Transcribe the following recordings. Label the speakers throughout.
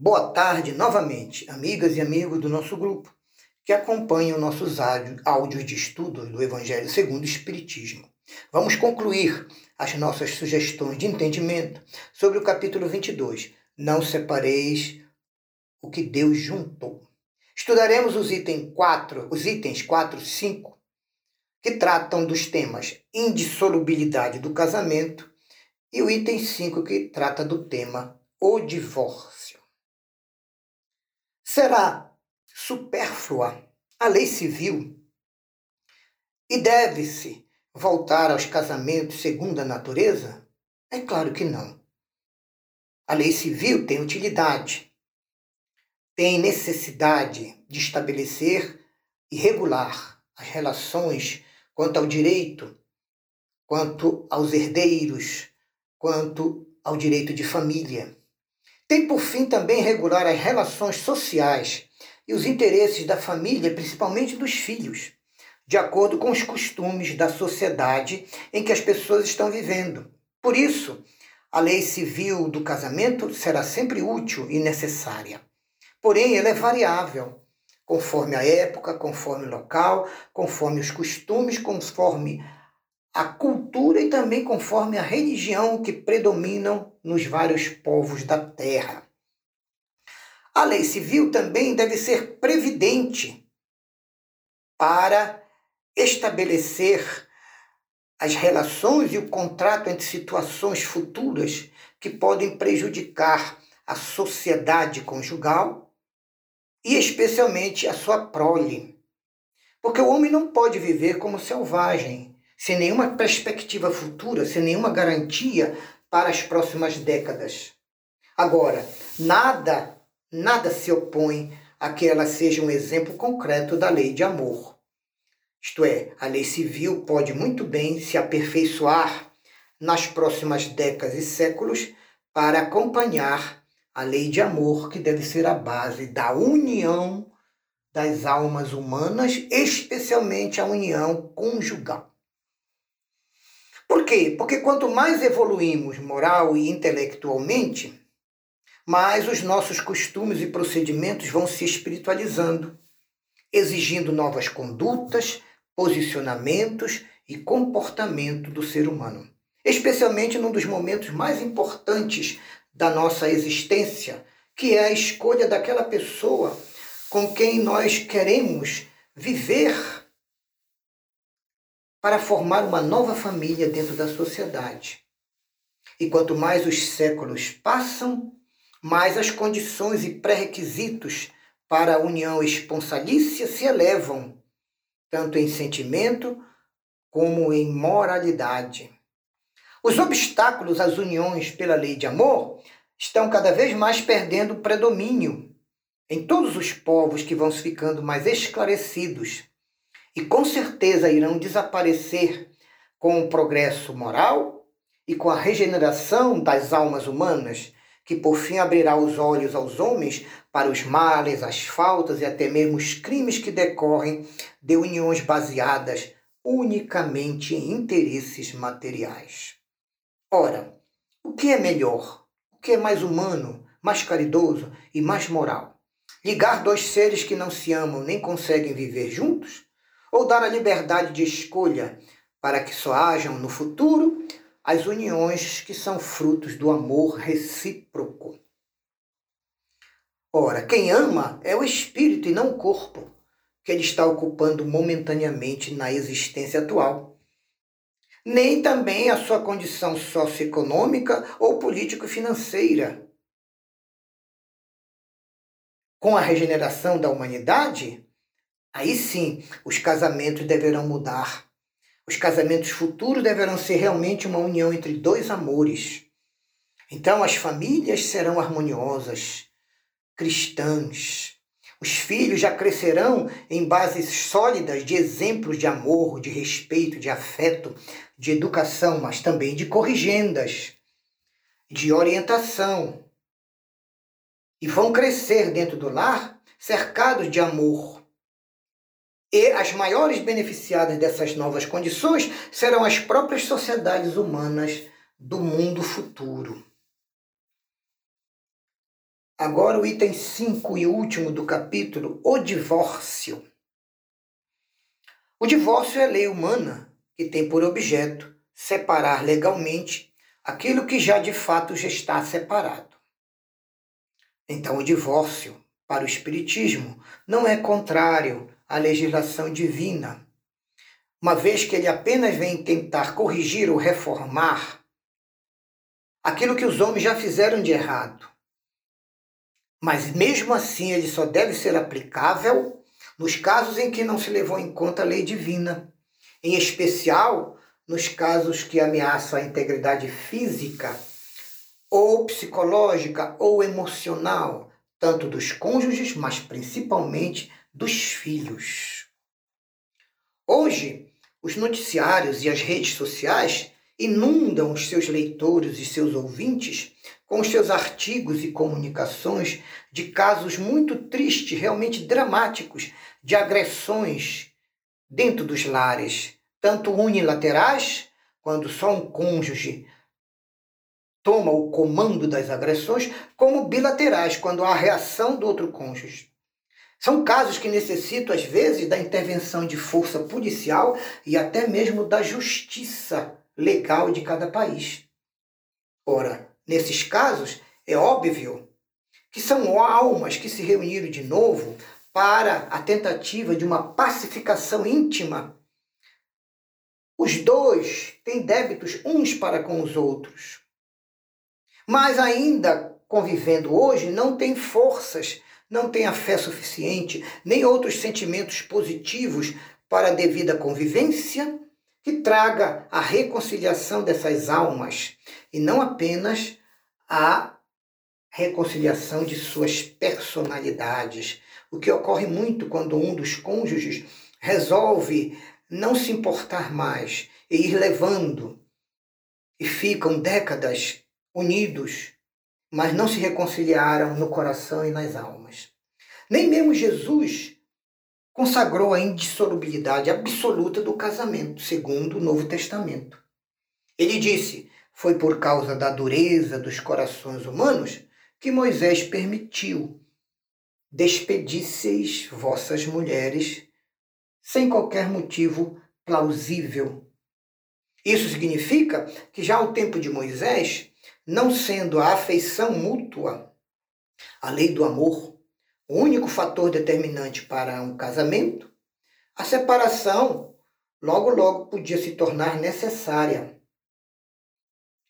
Speaker 1: Boa tarde novamente, amigas e amigos do nosso grupo que acompanham nossos áudios de estudo do Evangelho segundo o Espiritismo. Vamos concluir as nossas sugestões de entendimento sobre o capítulo 22. Não separeis o que Deus juntou. Estudaremos os itens 4, os itens 4 e 5, que tratam dos temas indissolubilidade do casamento, e o item 5 que trata do tema o divórcio. Será supérflua a lei civil e deve-se voltar aos casamentos segundo a natureza? É claro que não. A lei civil tem utilidade, tem necessidade de estabelecer e regular as relações quanto ao direito, quanto aos herdeiros, quanto ao direito de família. Tem por fim também regular as relações sociais e os interesses da família, principalmente dos filhos, de acordo com os costumes da sociedade em que as pessoas estão vivendo. Por isso, a lei civil do casamento será sempre útil e necessária. Porém, ela é variável, conforme a época, conforme o local, conforme os costumes, conforme a cultura e também conforme a religião que predominam nos vários povos da terra. A lei civil também deve ser previdente para estabelecer as relações e o contrato entre situações futuras que podem prejudicar a sociedade conjugal e especialmente a sua prole. Porque o homem não pode viver como selvagem, sem nenhuma perspectiva futura, sem nenhuma garantia para as próximas décadas. Agora, nada, nada se opõe a que ela seja um exemplo concreto da lei de amor. Isto é, a lei civil pode muito bem se aperfeiçoar nas próximas décadas e séculos para acompanhar a lei de amor que deve ser a base da união das almas humanas, especialmente a união conjugal. Por quê? Porque quanto mais evoluímos moral e intelectualmente, mais os nossos costumes e procedimentos vão se espiritualizando, exigindo novas condutas, posicionamentos e comportamento do ser humano. Especialmente num dos momentos mais importantes da nossa existência, que é a escolha daquela pessoa com quem nós queremos viver para formar uma nova família dentro da sociedade. E quanto mais os séculos passam, mais as condições e pré-requisitos para a união esponsalícia se elevam, tanto em sentimento como em moralidade. Os obstáculos às uniões pela lei de amor estão cada vez mais perdendo predomínio em todos os povos que vão ficando mais esclarecidos e com certeza irão desaparecer com o progresso moral e com a regeneração das almas humanas, que por fim abrirá os olhos aos homens para os males, as faltas e até mesmo os crimes que decorrem de uniões baseadas unicamente em interesses materiais. Ora, o que é melhor? O que é mais humano, mais caridoso e mais moral? Ligar dois seres que não se amam nem conseguem viver juntos? Ou dar a liberdade de escolha para que só hajam no futuro as uniões que são frutos do amor recíproco. Ora, quem ama é o espírito e não o corpo, que ele está ocupando momentaneamente na existência atual. Nem também a sua condição socioeconômica ou político-financeira. Com a regeneração da humanidade, Aí sim, os casamentos deverão mudar. Os casamentos futuros deverão ser realmente uma união entre dois amores. Então as famílias serão harmoniosas, cristãs. Os filhos já crescerão em bases sólidas de exemplos de amor, de respeito, de afeto, de educação, mas também de corrigendas, de orientação. E vão crescer dentro do lar cercados de amor, e as maiores beneficiadas dessas novas condições serão as próprias sociedades humanas do mundo futuro. Agora o item 5 e último do capítulo, o divórcio. O divórcio é lei humana que tem por objeto separar legalmente aquilo que já de fato já está separado. Então, o divórcio, para o Espiritismo, não é contrário à legislação divina, uma vez que ele apenas vem tentar corrigir ou reformar aquilo que os homens já fizeram de errado. Mas mesmo assim, ele só deve ser aplicável nos casos em que não se levou em conta a lei divina, em especial nos casos que ameaçam a integridade física ou psicológica ou emocional, tanto dos cônjuges, mas principalmente dos filhos. Hoje, os noticiários e as redes sociais inundam os seus leitores e seus ouvintes com os seus artigos e comunicações de casos muito tristes, realmente dramáticos, de agressões dentro dos lares, tanto unilaterais, quando só um cônjuge toma o comando das agressões, como bilaterais, quando há a reação do outro cônjuge. São casos que necessitam, às vezes, da intervenção de força policial e até mesmo da justiça legal de cada país. Ora, nesses casos, é óbvio que são almas que se reuniram de novo para a tentativa de uma pacificação íntima os dois têm débitos uns para com os outros. Mas ainda convivendo hoje, não têm forças, não têm a fé suficiente, nem outros sentimentos positivos para a devida convivência que traga a reconciliação dessas almas e não apenas a reconciliação de suas personalidades, o que ocorre muito quando um dos cônjuges resolve não se importar mais e ir levando, e ficam décadas unidos, mas não se reconciliaram no coração e nas almas. Nem mesmo Jesus consagrou a indissolubilidade absoluta do casamento, segundo o Novo Testamento. Ele disse: Foi por causa da dureza dos corações humanos que Moisés permitiu despedisseis vossas mulheres sem qualquer motivo plausível. Isso significa que já ao tempo de Moisés, não sendo a afeição mútua, a lei do amor, o único fator determinante para um casamento, a separação logo logo podia se tornar necessária.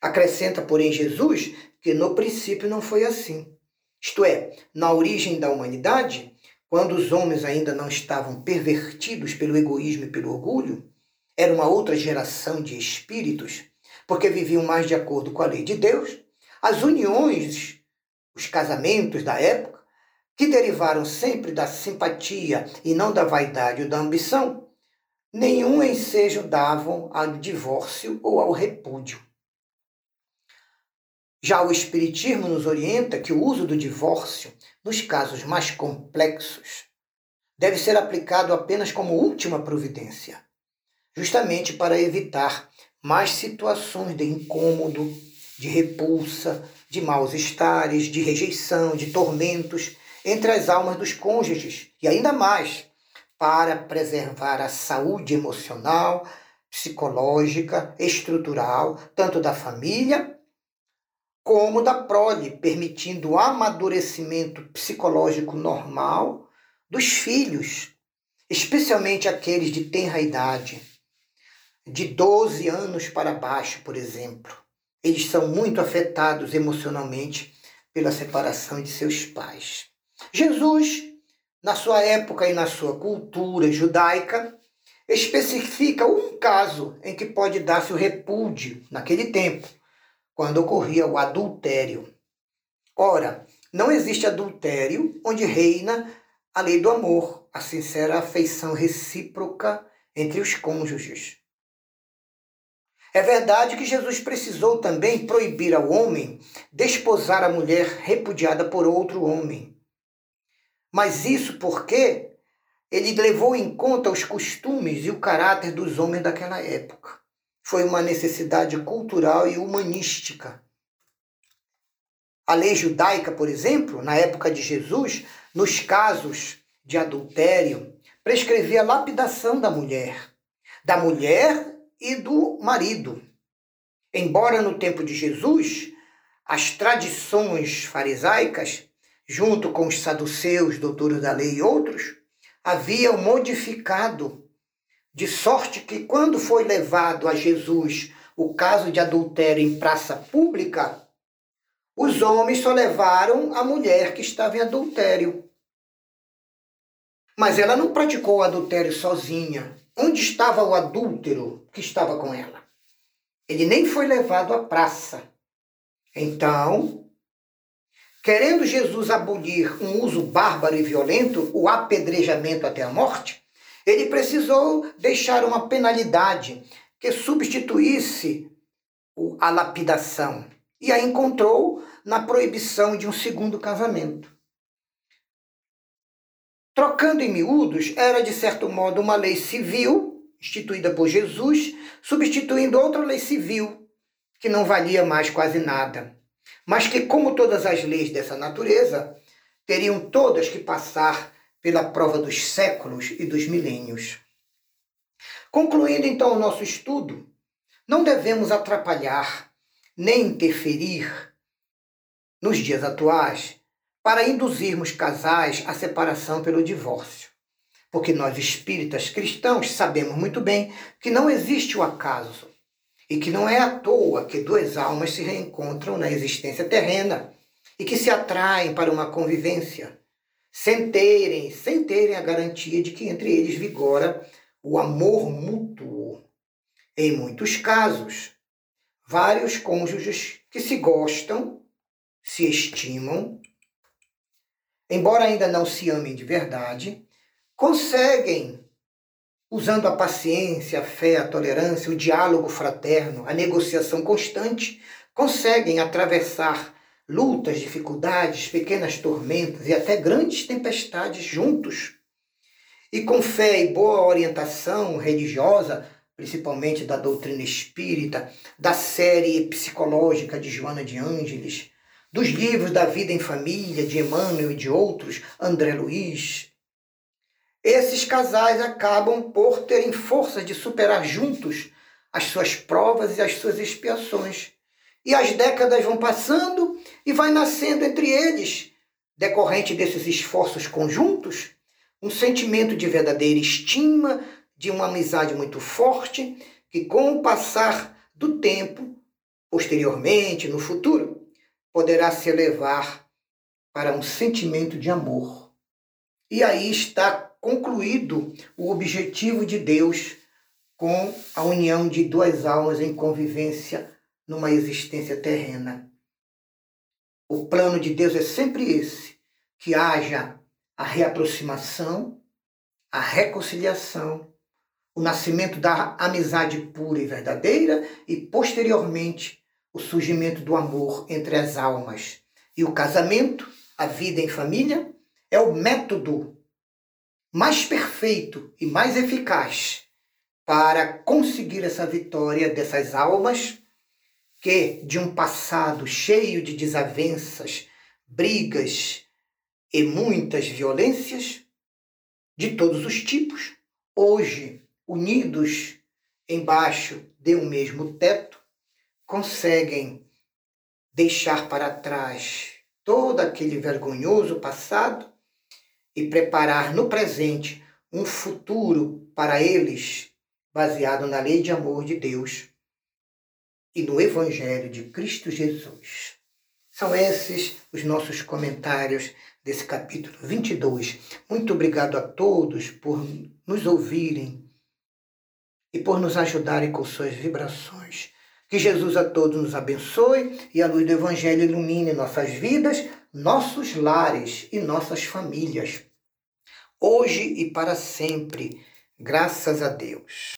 Speaker 1: Acrescenta, porém, Jesus que no princípio não foi assim. Isto é, na origem da humanidade, quando os homens ainda não estavam pervertidos pelo egoísmo e pelo orgulho, era uma outra geração de espíritos, porque viviam mais de acordo com a lei de Deus, as uniões, os casamentos da época, que derivaram sempre da simpatia e não da vaidade ou da ambição, nenhum ensejo davam ao divórcio ou ao repúdio. Já o Espiritismo nos orienta que o uso do divórcio, nos casos mais complexos, deve ser aplicado apenas como última providência, justamente para evitar mais situações de incômodo, de repulsa, de maus estares, de rejeição, de tormentos entre as almas dos cônjuges. E ainda mais para preservar a saúde emocional, psicológica, estrutural, tanto da família como da prole, permitindo o amadurecimento psicológico normal dos filhos, especialmente aqueles de tenra idade, de 12 anos para baixo, por exemplo. Eles são muito afetados emocionalmente pela separação de seus pais. Jesus, na sua época e na sua cultura judaica, especifica um caso em que pode dar-se o repúdio naquele tempo quando ocorria o adultério. Ora, não existe adultério onde reina a lei do amor, a sincera afeição recíproca entre os cônjuges. É verdade que Jesus precisou também proibir ao homem desposar a mulher repudiada por outro homem. Mas isso porque ele levou em conta os costumes e o caráter dos homens daquela época foi uma necessidade cultural e humanística. A lei judaica, por exemplo, na época de Jesus, nos casos de adultério, prescrevia a lapidação da mulher, da mulher e do marido. Embora no tempo de Jesus, as tradições farisaicas, junto com os saduceus, doutores da lei e outros, haviam modificado, de sorte que quando foi levado a Jesus o caso de adultério em praça pública, os homens só levaram a mulher que estava em adultério. Mas ela não praticou o adultério sozinha. Onde estava o adúltero que estava com ela? Ele nem foi levado à praça. Então, querendo Jesus abolir um uso bárbaro e violento, o apedrejamento até a morte, ele precisou deixar uma penalidade que substituísse a lapidação. E a encontrou na proibição de um segundo casamento. Trocando em miúdos, era de certo modo uma lei civil, instituída por Jesus, substituindo outra lei civil, que não valia mais quase nada, mas que, como todas as leis dessa natureza, teriam todas que passar pela prova dos séculos e dos milênios. Concluindo então o nosso estudo, não devemos atrapalhar nem interferir nos dias atuais para induzirmos casais à separação pelo divórcio. Porque nós espíritas cristãos sabemos muito bem que não existe o acaso e que não é à toa que duas almas se reencontram na existência terrena e que se atraem para uma convivência, sem terem, sem terem a garantia de que entre eles vigora o amor mútuo. Em muitos casos, vários cônjuges que se gostam, se estimam, embora ainda não se amem de verdade, conseguem, usando a paciência, a fé, a tolerância, o diálogo fraterno, a negociação constante, conseguem atravessar lutas, dificuldades, pequenas tormentas e até grandes tempestades juntos. E com fé e boa orientação religiosa, principalmente da doutrina espírita, da série psicológica de Joana de Ângeles, dos livros da vida em família de Emmanuel e de outros, André Luiz, esses casais acabam por terem força de superar juntos as suas provas e as suas expiações. E as décadas vão passando e vai nascendo entre eles, decorrente desses esforços conjuntos, um sentimento de verdadeira estima, de uma amizade muito forte, que com o passar do tempo, posteriormente, no futuro, poderá se elevar para um sentimento de amor. E aí está concluído o objetivo de Deus com a união de duas almas em convivência numa existência terrena. O plano de Deus é sempre esse: que haja a reaproximação, a reconciliação, o nascimento da amizade pura e verdadeira e, posteriormente, o surgimento do amor entre as almas. E o casamento, a vida em família, é o método mais perfeito e mais eficaz para conseguir essa vitória dessas almas que, de um passado cheio de desavenças, brigas, e muitas violências de todos os tipos, hoje unidos embaixo de um mesmo teto, conseguem deixar para trás todo aquele vergonhoso passado e preparar no presente um futuro para eles baseado na lei de amor de Deus e no Evangelho de Cristo Jesus. São esses os nossos comentários desse capítulo 22. Muito obrigado a todos por nos ouvirem e por nos ajudarem com suas vibrações. Que Jesus a todos nos abençoe e a luz do Evangelho ilumine nossas vidas, nossos lares e nossas famílias. Hoje e para sempre. Graças a Deus.